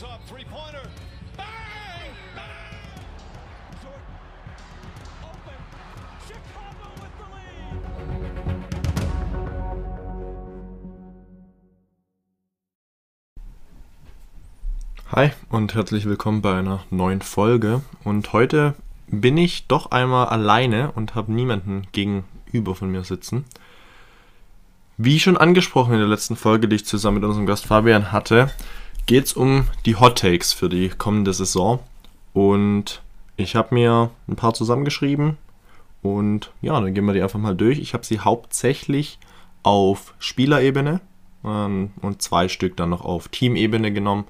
Pulls up, three-pointer. Bang! Bang! Jordan. Open. Chicago with the lead. Hi und herzlich willkommen bei einer neuen Folge. Und heute bin ich doch einmal alleine und habe niemanden gegenüber von mir sitzen. Wie schon angesprochen in der letzten Folge, die ich zusammen mit unserem Gast Fabian hatte, geht es um die Hot Takes für die kommende Saison. Und ich habe mir ein paar zusammengeschrieben und ja, dann gehen wir die einfach mal durch. Ich habe sie hauptsächlich auf Spielerebene ähm, und zwei Stück dann noch auf Teamebene genommen.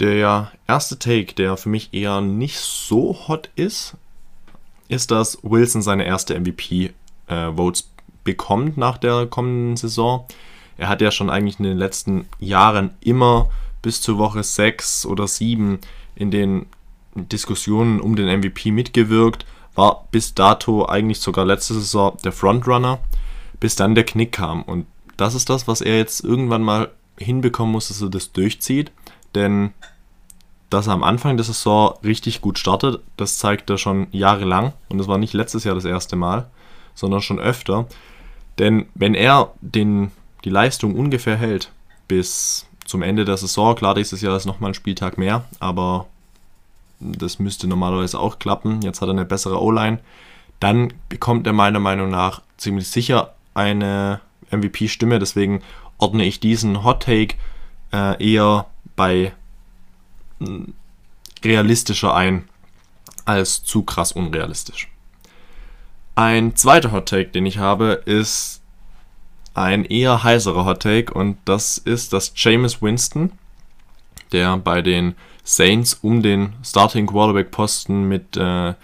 Der erste Take, der für mich eher nicht so hot ist, ist, dass Wilson seine erste MVP-Votes bekommt nach der kommenden Saison. Er hat ja schon eigentlich in den letzten Jahren immer bis zur Woche 6 oder 7 in den Diskussionen um den MVP mitgewirkt, war bis dato eigentlich sogar letzte Saison der Frontrunner, bis dann der Knick kam. Und das ist das, was er jetzt irgendwann mal hinbekommen muss, dass er das durchzieht. Denn dass er am Anfang der Saison richtig gut startet, das zeigt er schon jahrelang. Und das war nicht letztes Jahr das erste Mal, sondern schon öfter. Denn wenn er den, die Leistung ungefähr hält bis zum Ende der Saison, klar, dieses Jahr ist nochmal ein Spieltag mehr, aber das müsste normalerweise auch klappen. Jetzt hat er eine bessere O-Line. Dann bekommt er meiner Meinung nach ziemlich sicher eine MVP-Stimme. Deswegen ordne ich diesen Hot Take äh, eher bei realistischer ein als zu krass unrealistisch. Ein zweiter Hot Take, den ich habe, ist ein eher heißerer Hot Take und das ist, dass Jameis Winston, der bei den Saints um den Starting Quarterback Posten mit äh,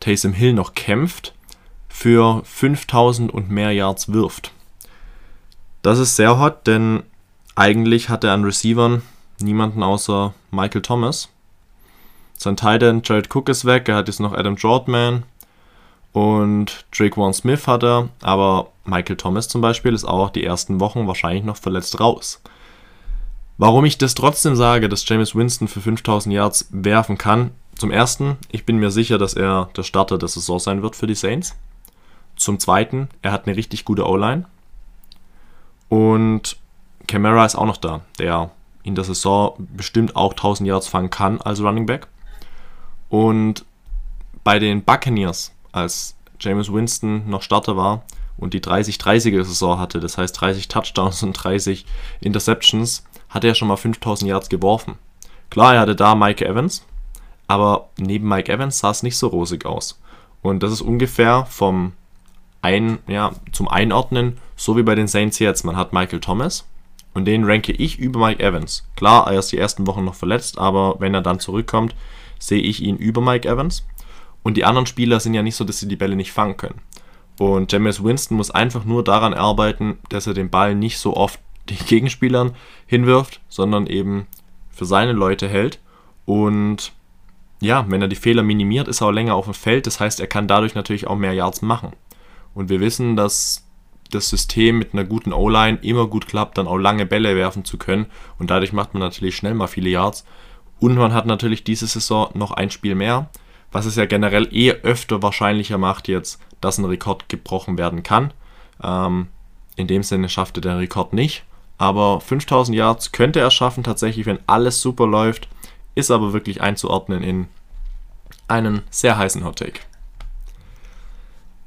Taysom Hill noch kämpft, für 5000 und mehr Yards wirft. Das ist sehr hot, denn eigentlich hat er an Receivern niemanden außer Michael Thomas. Sein Titan Jared Cook ist weg, er hat jetzt noch Adam Jordan und Drake Warren Smith hat er, aber Michael Thomas zum Beispiel ist auch die ersten Wochen wahrscheinlich noch verletzt raus. Warum ich das trotzdem sage, dass James Winston für 5000 Yards werfen kann, zum ersten, ich bin mir sicher, dass er der Starter der Saison sein wird für die Saints. Zum zweiten, er hat eine richtig gute O-Line. Und Camara ist auch noch da, der in der Saison bestimmt auch 1000 Yards fangen kann als Running Back. Und bei den Buccaneers, als James Winston noch Starter war und die 30-30er Saison hatte, das heißt 30 Touchdowns und 30 Interceptions, hat er schon mal 5000 Yards geworfen. Klar, er hatte da Mike Evans, aber neben Mike Evans sah es nicht so rosig aus. Und das ist ungefähr vom ein, ja, zum Einordnen, so wie bei den Saints jetzt. Man hat Michael Thomas, und den ranke ich über Mike Evans. Klar, er ist die ersten Wochen noch verletzt, aber wenn er dann zurückkommt, sehe ich ihn über Mike Evans. Und die anderen Spieler sind ja nicht so, dass sie die Bälle nicht fangen können. Und Jameis Winston muss einfach nur daran arbeiten, dass er den Ball nicht so oft den Gegenspielern hinwirft, sondern eben für seine Leute hält. Und ja, wenn er die Fehler minimiert, ist er auch länger auf dem Feld. Das heißt, er kann dadurch natürlich auch mehr Yards machen. Und wir wissen, dass das System mit einer guten O-Line immer gut klappt, dann auch lange Bälle werfen zu können. Und dadurch macht man natürlich schnell mal viele Yards. Und man hat natürlich diese Saison noch ein Spiel mehr, was es ja generell eh öfter wahrscheinlicher macht jetzt, dass ein Rekord gebrochen werden kann. Ähm, in dem Sinne schafft er den Rekord nicht. Aber 5000 Yards könnte er schaffen, tatsächlich, wenn alles super läuft. Ist aber wirklich einzuordnen in einen sehr heißen Hot Take.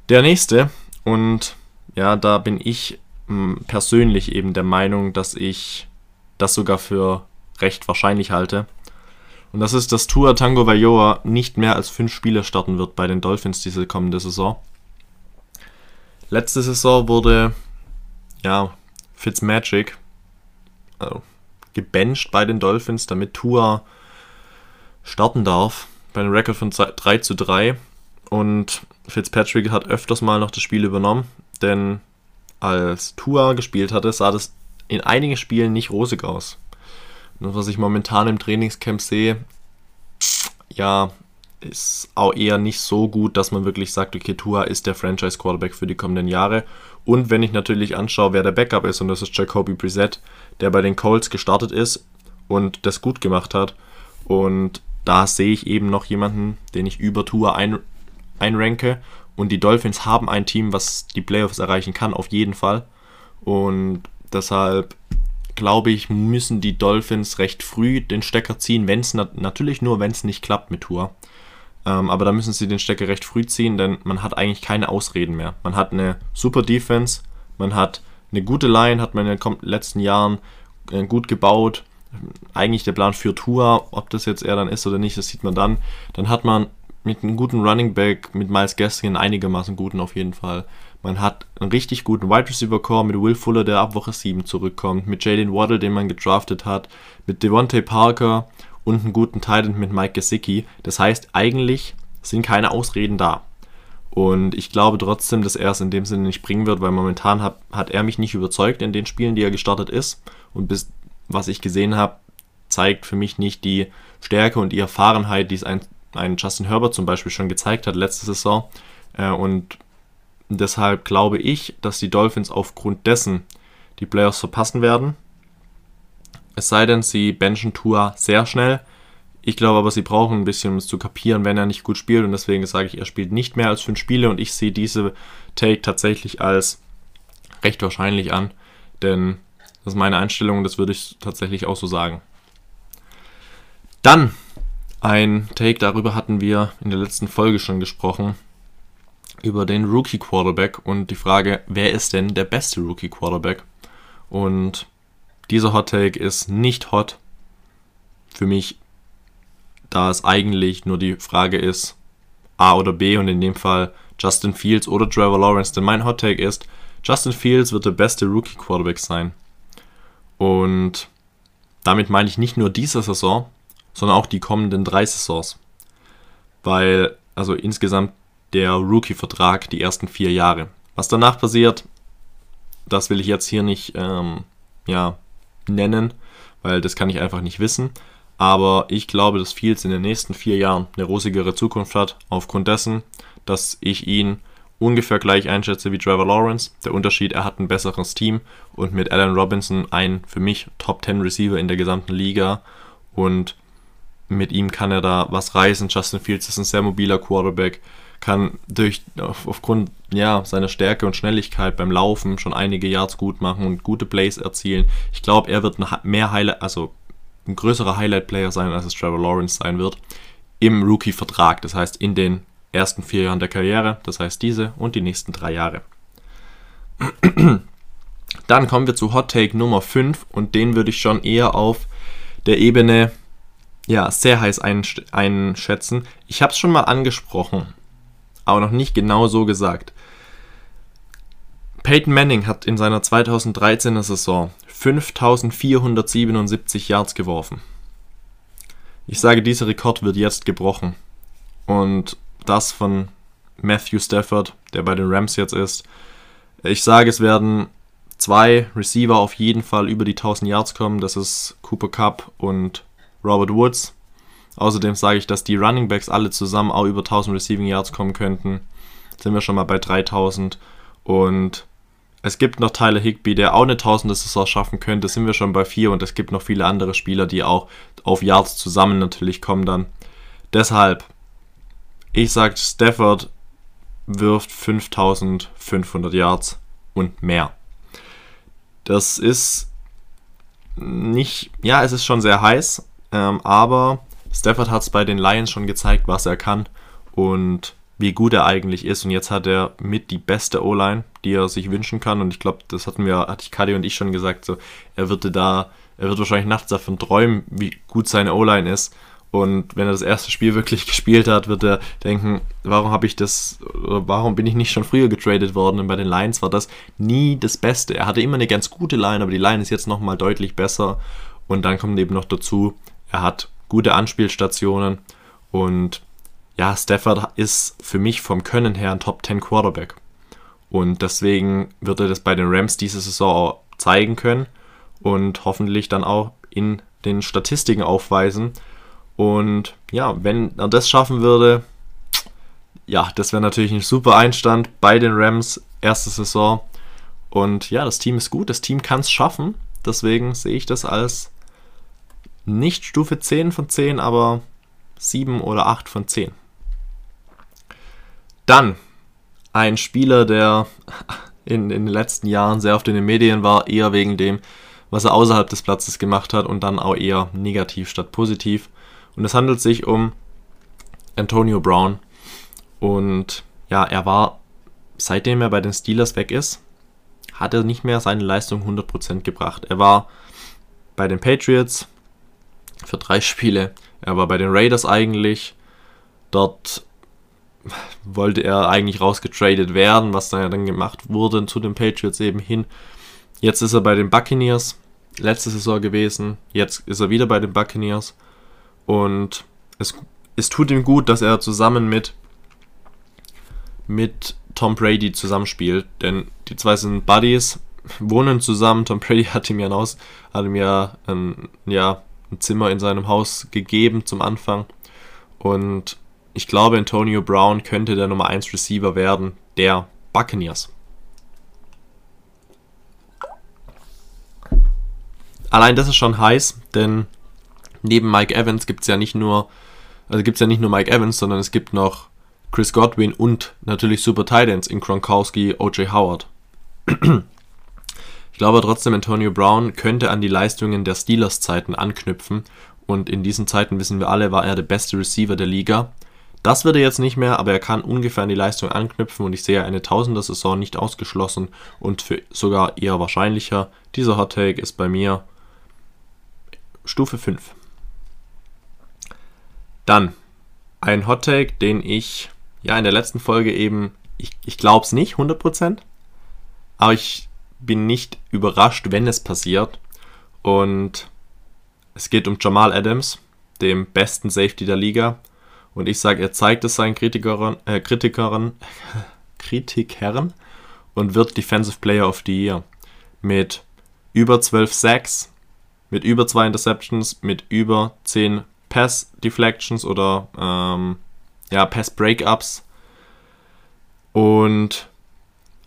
Der nächste, und ja, da bin ich mh, hm, persönlich eben der Meinung, dass ich das sogar für recht wahrscheinlich halte. Und das ist, dass Tua Tango Vailoa nicht mehr als fünf Spiele starten wird bei den Dolphins diese kommende Saison. Letzte Saison wurde ja Fitzmagic also, gebencht bei den Dolphins, damit Tua starten darf. Bei einem Rekord von 3 zu 3. Und Fitzpatrick hat öfters mal noch das Spiel übernommen denn als Tua gespielt hatte, sah das in einigen Spielen nicht rosig aus. Und was ich momentan im Trainingscamp sehe, ja, ist auch eher nicht so gut, dass man wirklich sagt, okay, Tua ist der Franchise Quarterback für die kommenden Jahre. Und wenn ich natürlich anschaue, wer der Backup ist, und das ist Jacoby Brissett, der bei den Colts gestartet ist und das gut gemacht hat. Und da sehe ich eben noch jemanden, den ich über Tour ein, einranke. Und die Dolphins haben ein Team, was die Playoffs erreichen kann, auf jeden Fall. Und deshalb glaube ich, müssen die Dolphins recht früh den Stecker ziehen, wenn es natürlich nur, wenn es nicht klappt mit Tour. Ähm, aber da müssen sie den Stecker recht früh ziehen, denn man hat eigentlich keine Ausreden mehr. Man hat eine super Defense, man hat eine gute Line, hat man in den letzten Jahren äh, gut gebaut. Eigentlich der Plan für Tour, ob das jetzt er dann ist oder nicht, das sieht man dann. Dann hat man mit einem guten Running Back, mit Miles Gaskin einigermaßen guten auf jeden Fall. Man hat einen richtig guten Wide Receiver Core mit Will Fuller, der ab Woche 7 zurückkommt, mit Jalen Waddle, den man gedraftet hat, mit Devontae Parker und einen guten Titan mit Mike Gesicki. Das heißt, eigentlich sind keine Ausreden da. Und ich glaube trotzdem, dass er es in dem Sinne nicht bringen wird, weil momentan hat, hat er mich nicht überzeugt in den Spielen, die er gestartet ist. Und bis was ich gesehen habe, zeigt für mich nicht die Stärke und die Erfahrenheit, die es ein, ein Justin Herbert zum Beispiel schon gezeigt hat letzte Saison. Äh, und deshalb glaube ich, dass die Dolphins aufgrund dessen die Playoffs verpassen werden. Es sei denn, sie benchen Tour sehr schnell. Ich glaube aber, sie brauchen ein bisschen, um es zu kapieren, wenn er nicht gut spielt. Und deswegen sage ich, er spielt nicht mehr als fünf Spiele. Und ich sehe diese Take tatsächlich als recht wahrscheinlich an. Denn das ist meine Einstellung, das würde ich tatsächlich auch so sagen. Dann ein Take, darüber hatten wir in der letzten Folge schon gesprochen, über den Rookie Quarterback und die Frage, wer ist denn der beste Rookie Quarterback? Und dieser Hot Take ist nicht hot für mich, da es eigentlich nur die Frage ist, A oder B und in dem Fall Justin Fields oder Trevor Lawrence. Denn mein Hot Take ist, Justin Fields wird der beste Rookie Quarterback sein. Und damit meine ich nicht nur diese Saison, sondern auch die kommenden drei Saisons. Weil, also insgesamt der Rookie-Vertrag die ersten vier Jahre. Was danach passiert, das will ich jetzt hier nicht ähm, ja, nennen, weil das kann ich einfach nicht wissen. Aber ich glaube, dass Fields in den nächsten vier Jahren eine rosigere Zukunft hat, aufgrund dessen, dass ich ihn ungefähr gleich einschätze wie Trevor Lawrence. Der Unterschied, er hat ein besseres Team und mit Allen Robinson ein für mich Top 10 Receiver in der gesamten Liga. Und mit ihm kann er da was reißen. Justin Fields ist ein sehr mobiler Quarterback kann durch aufgrund ja, seiner Stärke und Schnelligkeit beim Laufen schon einige Yards gut machen und gute Plays erzielen. Ich glaube, er wird ein mehr Highlight, also ein größerer Highlight-Player sein, als es Trevor Lawrence sein wird im Rookie-Vertrag. Das heißt, in den ersten vier Jahren der Karriere, das heißt diese und die nächsten drei Jahre. Dann kommen wir zu Hot Take Nummer 5 und den würde ich schon eher auf der Ebene ja, sehr heiß einschätzen. Ich habe es schon mal angesprochen aber noch nicht genau so gesagt. Peyton Manning hat in seiner 2013er Saison 5477 Yards geworfen. Ich sage, dieser Rekord wird jetzt gebrochen. Und das von Matthew Stafford, der bei den Rams jetzt ist. Ich sage, es werden zwei Receiver auf jeden Fall über die 1000 Yards kommen. Das ist Cooper Cup und Robert Woods. Außerdem sage ich, dass die Running Backs alle zusammen auch über 1000 Receiving Yards kommen könnten. Sind wir schon mal bei 3000. Und es gibt noch Tyler Higby, der auch eine 1000er Saison schaffen könnte. Sind wir schon bei 4 und es gibt noch viele andere Spieler, die auch auf Yards zusammen natürlich kommen dann. Deshalb, ich sage, Stafford wirft 5500 Yards und mehr. Das ist nicht, ja, es ist schon sehr heiß, ähm, aber Stafford hat es bei den Lions schon gezeigt, was er kann und wie gut er eigentlich ist. Und jetzt hat er mit die beste O-Line, die er sich wünschen kann. Und ich glaube, das hatten wir, hatte ich Kadi und ich schon gesagt, so, er würde da, er wird wahrscheinlich nachts davon träumen, wie gut seine O-Line ist. Und wenn er das erste Spiel wirklich gespielt hat, wird er denken, warum habe ich das, warum bin ich nicht schon früher getradet worden? Und bei den Lions war das nie das Beste. Er hatte immer eine ganz gute Line, aber die Line ist jetzt nochmal deutlich besser. Und dann kommt eben noch dazu, er hat gute Anspielstationen und ja, Stafford ist für mich vom Können her ein Top 10 Quarterback. Und deswegen wird er das bei den Rams diese Saison auch zeigen können und hoffentlich dann auch in den Statistiken aufweisen. Und ja, wenn er das schaffen würde, ja, das wäre natürlich ein super Einstand bei den Rams, erste Saison. Und ja, das Team ist gut, das Team kann es schaffen. Deswegen sehe ich das als nicht Stufe 10 von 10, aber 7 oder 8 von 10. Dann ein Spieler, der in, in, den letzten Jahren sehr oft in den Medien war, eher wegen dem, was er außerhalb des Platzes gemacht hat und dann auch eher negativ statt positiv. Und es handelt sich um Antonio Brown. Und ja, er war, seitdem er bei den Steelers weg ist, hat er nicht mehr seine Leistung 100% gebracht. Er war bei den Patriots für drei Spiele. Er war bei den Raiders eigentlich. Dort wollte er eigentlich rausgetradet werden, was dann ja dann gemacht wurde zu den Patriots eben hin. Jetzt ist er bei den Buccaneers, letzte Saison gewesen. Jetzt ist er wieder bei den Buccaneers. Und es, es tut ihm gut, dass er zusammen mit, mit Tom Brady zusammenspielt. Denn die zwei sind Buddies, wohnen zusammen. Tom Brady hat ihm ja, ein, Haus, hat ihm ja, ein, ja ein Zimmer in seinem Haus gegeben zum Anfang. Und ich glaube, Antonio Brown könnte der Nummer 1 Receiver werden, der Buccaneers. Allein das ist schon heiß, denn neben Mike Evans gibt es ja nicht nur, also gibt ja nicht nur Mike Evans, sondern es gibt noch Chris Godwin und natürlich Super Titans in Gronkowski, OJ Howard. Ich glaube trotzdem, Antonio Brown könnte an die Leistungen der Steelers-Zeiten anknüpfen und in diesen Zeiten wissen wir alle, war er der beste Receiver der Liga. Das wird er jetzt nicht mehr, aber er kann ungefähr an die Leistung anknüpfen und ich sehe eine Tausender-Saison nicht ausgeschlossen und für sogar eher wahrscheinlicher. Dieser Hot Take ist bei mir Stufe 5. Dann ein Hot Take, den ich ja in der letzten Folge eben, ich, ich glaube es nicht 100%, aber ich bin nicht überrascht, wenn es passiert. Und es geht um Jamal Adams, dem besten Safety der Liga. Und ich sage, er zeigt es seinen Kritikern, äh, Kritikern, Kritikern und wird Defensive Player of the Year. Mit über 12 Sacks, mit über 2 Interceptions, mit über 10 Pass Deflections oder ähm, ja, Pass Breakups und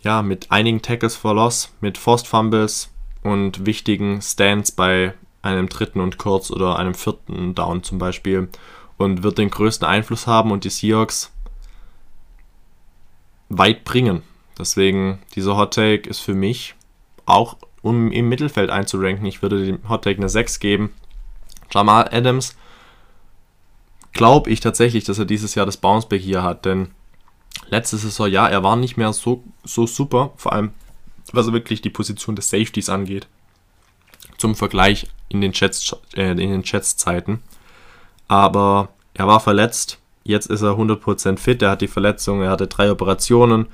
ja, mit einigen Tackles for Loss, mit Forced Fumbles und wichtigen Stands bei einem dritten und kurz oder einem vierten Down zum Beispiel und wird den größten Einfluss haben und die Seahawks weit bringen. Deswegen, dieser Hot Take ist für mich auch, um im Mittelfeld einzuranken. Ich würde dem Hot Take eine 6 geben. Jamal Adams glaube ich tatsächlich, dass er dieses Jahr das Bounceback hier hat, denn letzte Saison, ja, er war nicht mehr so, so super, vor allem was wirklich die Position des Safeties angeht. Zum Vergleich in den Chats, äh, in den Chats-Zeiten aber er war verletzt. Jetzt ist er 100% fit. Er hat die Verletzung, er hatte drei Operationen,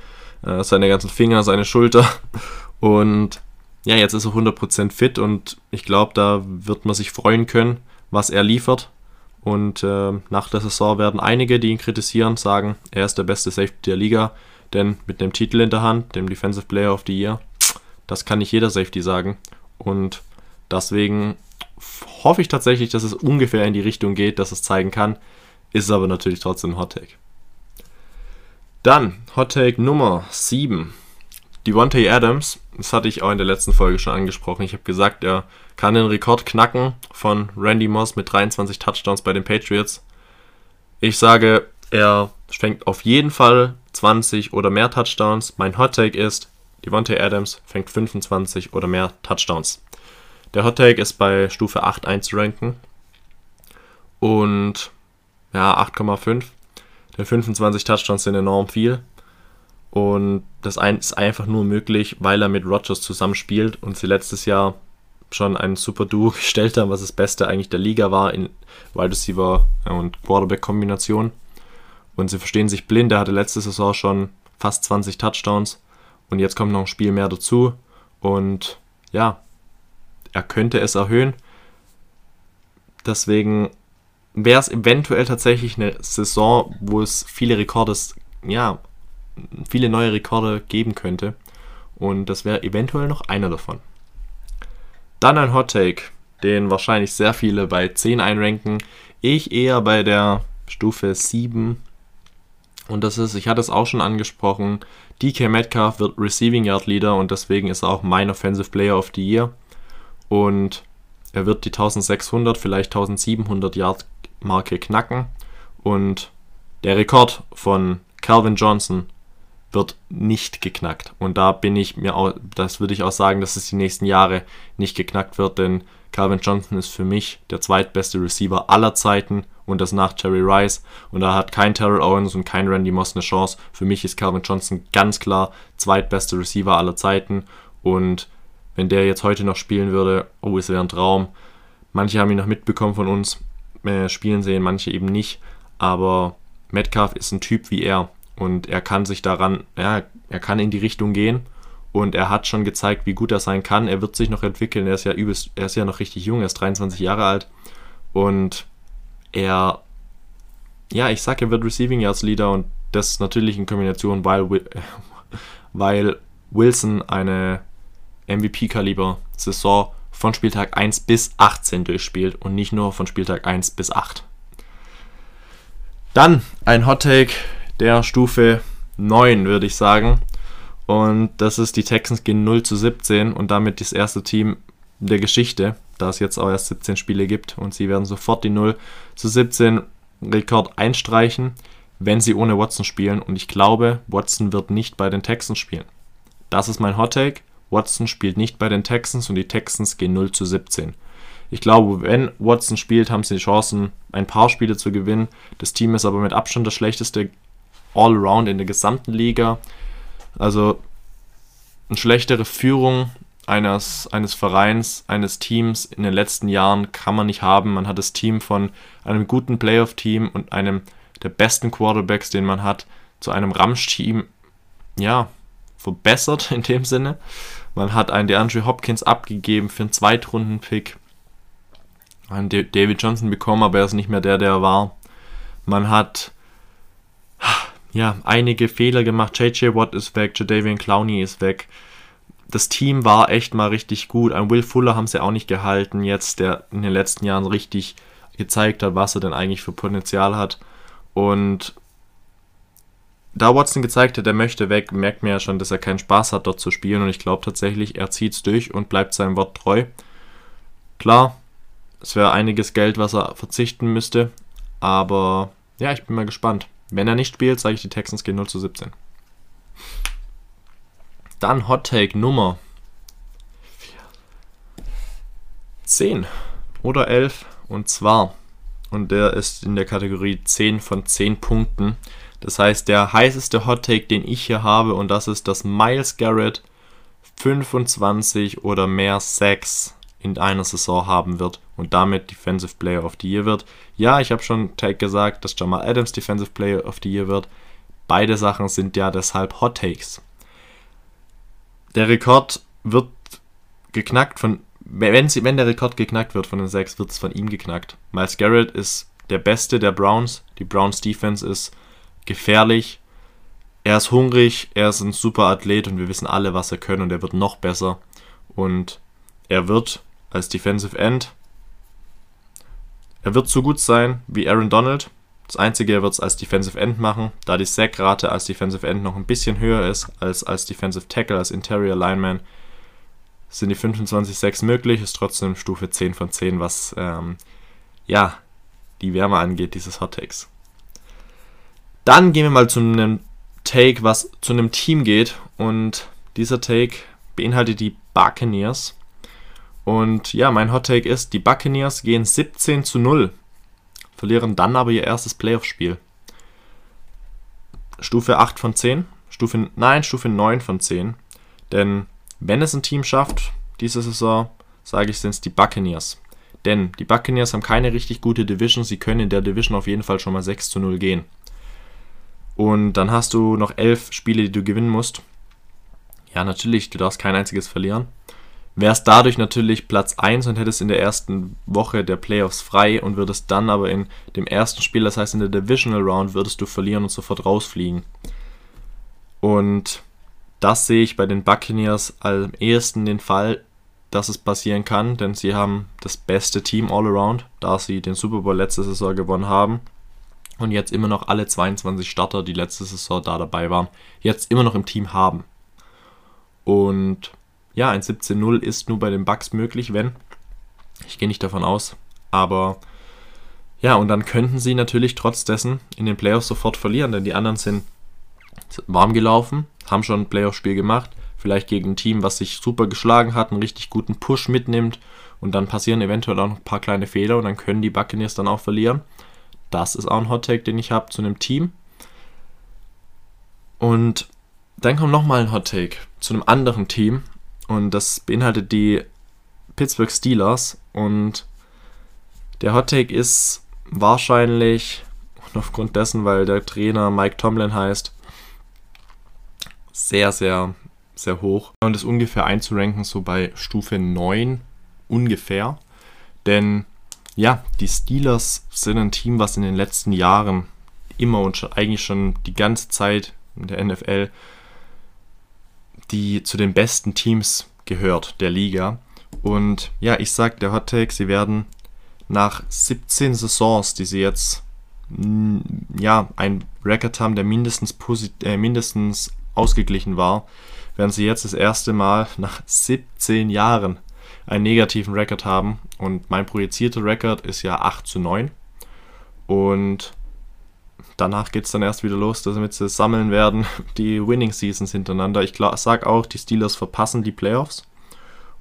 äh, seine ganzen Finger, seine Schulter. Und ja, jetzt ist er 100% fit und ich glaube, da wird man sich freuen können, was er liefert. Und äh, nach der Saison werden einige, die ihn kritisieren, sagen, er ist der beste Safety der Liga. Denn mit dem Titel in der Hand, dem Defensive Player of the Year, das kann nicht jeder Safety sagen. Und deswegen hoffe ich tatsächlich, dass es ungefähr in die Richtung geht, dass es zeigen kann. Ist aber natürlich trotzdem ein Hot Take. Dann Hot Take Nummer 7. Devontae Adams, das hatte ich auch in der letzten Folge schon angesprochen. Ich habe gesagt, er kann den Rekord knacken von Randy Moss mit 23 Touchdowns bei den Patriots. Ich sage, er fängt auf jeden Fall 20 oder mehr Touchdowns. Mein Hot Take ist, Devontae Adams fängt 25 oder mehr Touchdowns. Der Hot Take ist bei Stufe 8 einzuranken. Und ja, 8,5. Denn 25 Touchdowns sind enorm viel. Und das ist einfach nur möglich, weil er mit Rogers zusammenspielt und sie letztes Jahr schon ein super Duo gestellt haben, was das Beste eigentlich der Liga war in Wide Receiver und Quarterback-Kombination. Und sie verstehen sich blind. Er hatte letzte Saison schon fast 20 Touchdowns und jetzt kommt noch ein Spiel mehr dazu. Und ja, er könnte es erhöhen. Deswegen wäre es eventuell tatsächlich eine Saison, wo es viele Rekorde, ja, viele neue Rekorde geben könnte. Und das wäre eventuell noch einer davon. Dann ein Hot Take, den wahrscheinlich sehr viele bei 10 einranken. Ich eher bei der Stufe 7. Und das ist, ich hatte es auch schon angesprochen, DK Metcalf wird Receiving Yard Leader und deswegen ist er auch mein Offensive Player of the Year. Und er wird die 1600, vielleicht 1700 Yard Marke knacken und der Rekord von Calvin Johnson wird nicht geknackt. Und da bin ich mir auch, das würde ich auch sagen, dass es die nächsten Jahre nicht geknackt wird, denn Calvin Johnson ist für mich der zweitbeste Receiver aller Zeiten und das nach Terry Rice. Und da hat kein Terrell Owens und kein Randy Moss eine Chance. Für mich ist Calvin Johnson ganz klar zweitbeste Receiver aller Zeiten. Und wenn der jetzt heute noch spielen würde, oh, es wäre ein Traum. Manche haben ihn noch mitbekommen von uns äh, spielen sehen, manche eben nicht. Aber Metcalf ist ein Typ wie er und er kann sich daran, ja, er kann in die Richtung gehen und er hat schon gezeigt, wie gut er sein kann. Er wird sich noch entwickeln. Er ist ja übelst, er ist ja noch richtig jung, er ist 23 Jahre alt und er, ja, ich sag, er wird Receiving Yards Leader und das natürlich in Kombination, weil, weil Wilson eine MVP-Kaliber Saison von Spieltag 1 bis 18 durchspielt und nicht nur von Spieltag 1 bis 8. Dann ein Hot Take der Stufe 9, würde ich sagen. Und das ist die Texans gehen 0 zu 17 und damit das erste Team der Geschichte, da es jetzt auch erst 17 Spiele gibt und sie werden sofort die 0 zu 17 Rekord einstreichen, wenn sie ohne Watson spielen. Und ich glaube, Watson wird nicht bei den Texans spielen. Das ist mein Hot Take. Watson spielt nicht bei den Texans und die Texans gehen 0 zu 17. Ich glaube, wenn Watson spielt, haben sie die Chancen, ein paar Spiele zu gewinnen. Das Team ist aber mit Abstand das schlechteste All-Around in der gesamten Liga. Also eine schlechtere Führung eines, eines Vereins, eines Teams in den letzten Jahren kann man nicht haben. Man hat das Team von einem guten Playoff-Team und einem der besten Quarterbacks, den man hat, zu einem Ramsch-Team, ja, verbessert in dem Sinne. Man hat einen DeAndre Hopkins abgegeben für einen Zweitrunden-Pick. Einen David Johnson bekommen, aber er ist nicht mehr der, der er war. Man hat ja, einige Fehler gemacht. JJ Watt ist weg, Jadavian Clowney ist weg. Das Team war echt mal richtig gut. Ein Will Fuller haben sie auch nicht gehalten, jetzt der in den letzten Jahren richtig gezeigt hat, was er denn eigentlich für Potenzial hat. Und da Watson gezeigt hat, er möchte weg, merkt man ja schon, dass er keinen Spaß hat, dort zu spielen. Und ich glaube tatsächlich, er zieht es durch und bleibt seinem Wort treu. Klar, es wäre einiges Geld, was er verzichten müsste. Aber ja, ich bin mal gespannt. Wenn er nicht spielt, sage ich, die Texans gehen 0 zu 17. Dann Hot Take Nummer 10 oder 11 und zwar, und der ist in der Kategorie 10 von 10 Punkten. Das heißt, der heißeste Hot Take, den ich hier habe, und das ist, dass Miles Garrett 25 oder mehr Sacks in einer Saison haben wird und damit Defensive Player of the Year wird. Ja, ich habe schon Take gesagt, dass Jamal Adams Defensive Player of the Year wird. Beide Sachen sind ja deshalb Hot Takes. Der Rekord wird geknackt von, wenn, sie, wenn der Rekord geknackt wird von den Sacks, wird es von ihm geknackt. Miles Garrett ist der Beste der Browns. Die Browns Defense ist gefährlich. Er ist hungrig, er ist ein super Athlet und wir wissen alle, was er kann und er wird noch besser. Und er wird als Defensive End. Er wird so gut sein wie Aaron Donald. Das Einzige, er wird es als Defensive End machen, da die Sackrate als Defensive End noch ein bisschen höher ist als als Defensive Tackle, als Interior Lineman. Sind die 25 Sacks möglich, ist trotzdem Stufe 10 von 10, was ähm, ja die Wärme angeht, dieses Hot Takes. Dann gehen wir mal zu einem Take, was zu einem Team geht. Und dieser Take beinhaltet die Buccaneers. Und ja, mein Hot Take ist, die Buccaneers gehen 17 zu 0, verlieren dann aber ihr erstes Playoff-Spiel. Stufe 8 von 10, Stufe, nein, Stufe 9 von 10. Denn wenn es ein Team schafft, diese Saison, sage ich, sind es die Buccaneers. Denn die Buccaneers haben keine richtig gute Division, sie können in der Division auf jeden Fall schon mal 6 zu 0 gehen. Und dann hast du noch 11 Spiele, die du gewinnen musst. Ja, natürlich, du darfst kein einziges verlieren wärst dadurch natürlich Platz 1 und hättest in der ersten Woche der Playoffs frei und würdest dann aber in dem ersten Spiel, das heißt in der Divisional Round, würdest du verlieren und sofort rausfliegen. Und das sehe ich bei den Buccaneers am ehesten den Fall, dass es passieren kann, denn sie haben das beste Team all around, da sie den Super Bowl letzte Saison gewonnen haben und jetzt immer noch alle 22 Starter, die letzte Saison da dabei waren, jetzt immer noch im Team haben. Und ja, ein 17-0 ist nur bei den Bucks möglich, wenn Ich gehe nicht davon aus. Aber ja, und dann könnten sie natürlich trotz dessen in den Playoffs sofort verlieren, denn die anderen sind warm gelaufen, haben schon ein Playoff-Spiel gemacht, vielleicht gegen ein Team, was sich super geschlagen hat, einen richtig guten Push mitnimmt und dann passieren eventuell auch noch ein paar kleine Fehler und dann können die Buccaneers dann auch verlieren. Das ist auch ein Hot Take, den ich habe zu einem Team. Und dann kommt nochmal ein Hot Take zu einem anderen Team und das beinhaltet die Pittsburgh Steelers und der Hot Take ist wahrscheinlich und aufgrund dessen, weil der Trainer Mike Tomlin heißt, sehr, sehr, sehr hoch. Und ist ungefähr einzuranken so bei Stufe 9 ungefähr. Denn ja, die Steelers sind ein Team, was in den letzten Jahren immer und schon, eigentlich schon die ganze Zeit in der NFL die zu den besten Teams gehört der Liga. Und ja, ich sag der Hot Take, sie werden nach 17 Saisons, die sie jetzt ja, ein Record haben, der mindestens, äh, mindestens ausgeglichen war, werden sie jetzt das erste Mal nach 17 Jahren einen negativen Record haben. Und mein projizierter Record ist ja 8 zu 9. Und danach geht es dann erst wieder los, damit sie sammeln werden, die Winning Seasons hintereinander. Ich sage auch, die Steelers verpassen die Playoffs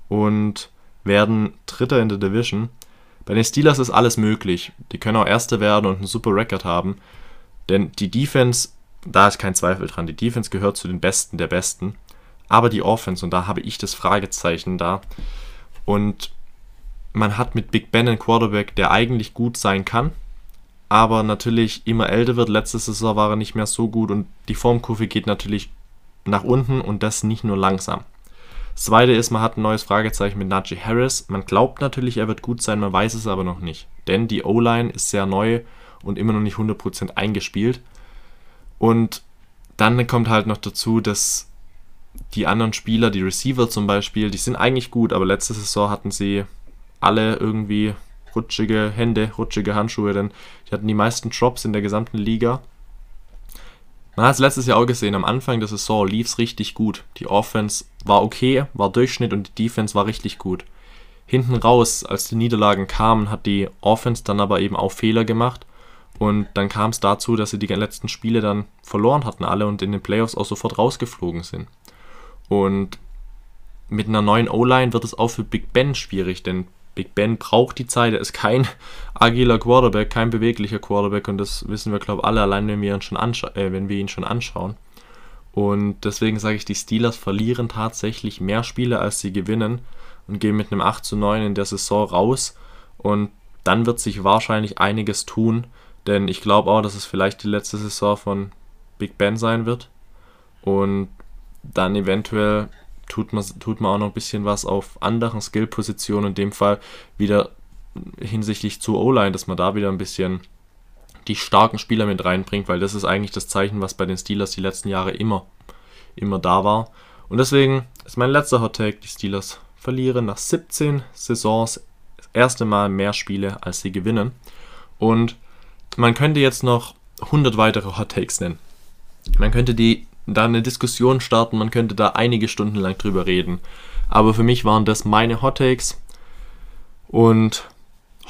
und werden Dritter in der Division. Bei den Steelers ist alles möglich. Die können auch Erste werden und einen super Record haben. Denn die Defense, da ist kein Zweifel dran, die Defense gehört zu den Besten der Besten. Aber die Offense, und da habe ich das Fragezeichen da. Und man hat mit Big Ben einen Quarterback, der eigentlich gut sein kann, aber natürlich immer älter wird. Letzte Saison war er nicht mehr so gut und die Formkurve geht natürlich nach unten und das nicht nur langsam. Das zweite ist, man hat ein neues Fragezeichen mit Najee Harris. Man glaubt natürlich, er wird gut sein, man weiß es aber noch nicht. Denn die O-Line ist sehr neu und immer noch nicht 100% eingespielt. Und dann kommt halt noch dazu, dass die anderen Spieler, die Receiver zum Beispiel, die sind eigentlich gut, aber letzte Saison hatten sie alle irgendwie rutschige Hände, rutschige Handschuhe, denn die hatten die meisten Drops in der gesamten Liga. Man hat es letztes Jahr auch gesehen, am Anfang der Saison lief es richtig gut. Die Offense war okay, war Durchschnitt und die Defense war richtig gut. Hinten raus, als die Niederlagen kamen, hat die Offense dann aber eben auch Fehler gemacht. Und dann kam es dazu, dass sie die letzten Spiele dann verloren hatten alle und in den Playoffs auch sofort rausgeflogen sind. Und mit einer neuen O-Line wird es auch für Big Ben schwierig, denn Big Ben braucht die Zeit. Er ist kein agiler Quarterback, kein beweglicher Quarterback und das wissen wir, glaube ich, alle, allein wenn wir, ihn schon äh, wenn wir ihn schon anschauen. Und deswegen sage ich, die Steelers verlieren tatsächlich mehr Spiele, als sie gewinnen und gehen mit einem 8 zu 9 in der Saison raus. Und dann wird sich wahrscheinlich einiges tun, denn ich glaube auch, dass es vielleicht die letzte Saison von Big Ben sein wird. Und dann eventuell tut man, tut man auch noch ein bisschen was auf anderen Skill-Positionen, in dem Fall wieder hinsichtlich zu O-Line, dass man da wieder ein bisschen die starken Spieler mit reinbringt, weil das ist eigentlich das Zeichen, was bei den Steelers die letzten Jahre immer, immer da war. Und deswegen ist mein letzter Hot Take, die Steelers verlieren nach 17 Saisons das erste Mal mehr Spiele, als sie gewinnen. Und man könnte jetzt noch 100 weitere Hot Takes nennen. Man könnte die da eine Diskussion starten, man könnte da einige Stunden lang drüber reden. Aber für mich waren das meine Hot Takes und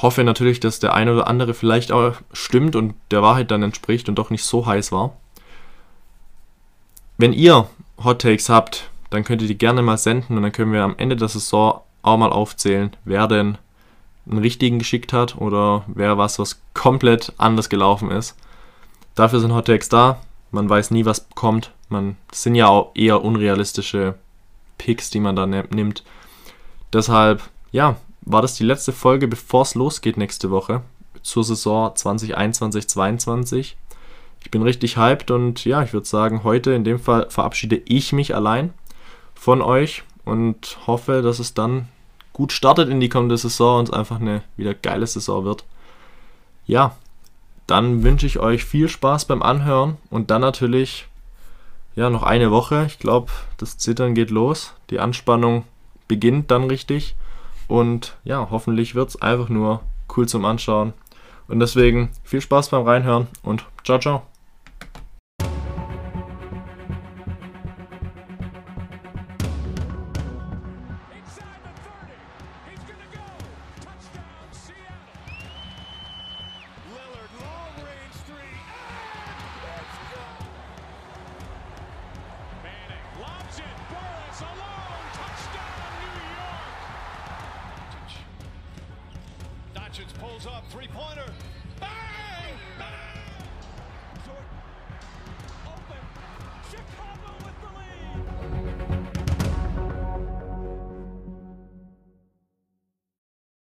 hoffe natürlich, dass der eine oder andere vielleicht auch stimmt und der Wahrheit dann entspricht und doch nicht so heiß war. Wenn ihr Hot Takes habt, dann könnt ihr die gerne mal senden und dann können wir am Ende der Saison auch mal aufzählen, wer denn einen richtigen geschickt hat oder wer was, was komplett anders gelaufen ist. Dafür sind Hot Takes da. Man weiß nie, was kommt. Man, das sind ja auch eher unrealistische Picks, die man da ne nimmt. Deshalb, ja, war das die letzte Folge, bevor es losgeht nächste Woche zur Saison 2021-22. Ich bin richtig hyped und ja, ich würde sagen, heute in dem Fall verabschiede ich mich allein von euch und hoffe, dass es dann gut startet in die kommende Saison und es einfach eine wieder geile Saison wird. Ja, dann wünsche ich euch viel Spaß beim Anhören und dann natürlich ja noch eine Woche. Ich glaube, das Zittern geht los. Die Anspannung beginnt dann richtig und ja, hoffentlich wird es einfach nur cool zum Anschauen. Und deswegen viel Spaß beim Reinhören und ciao, ciao.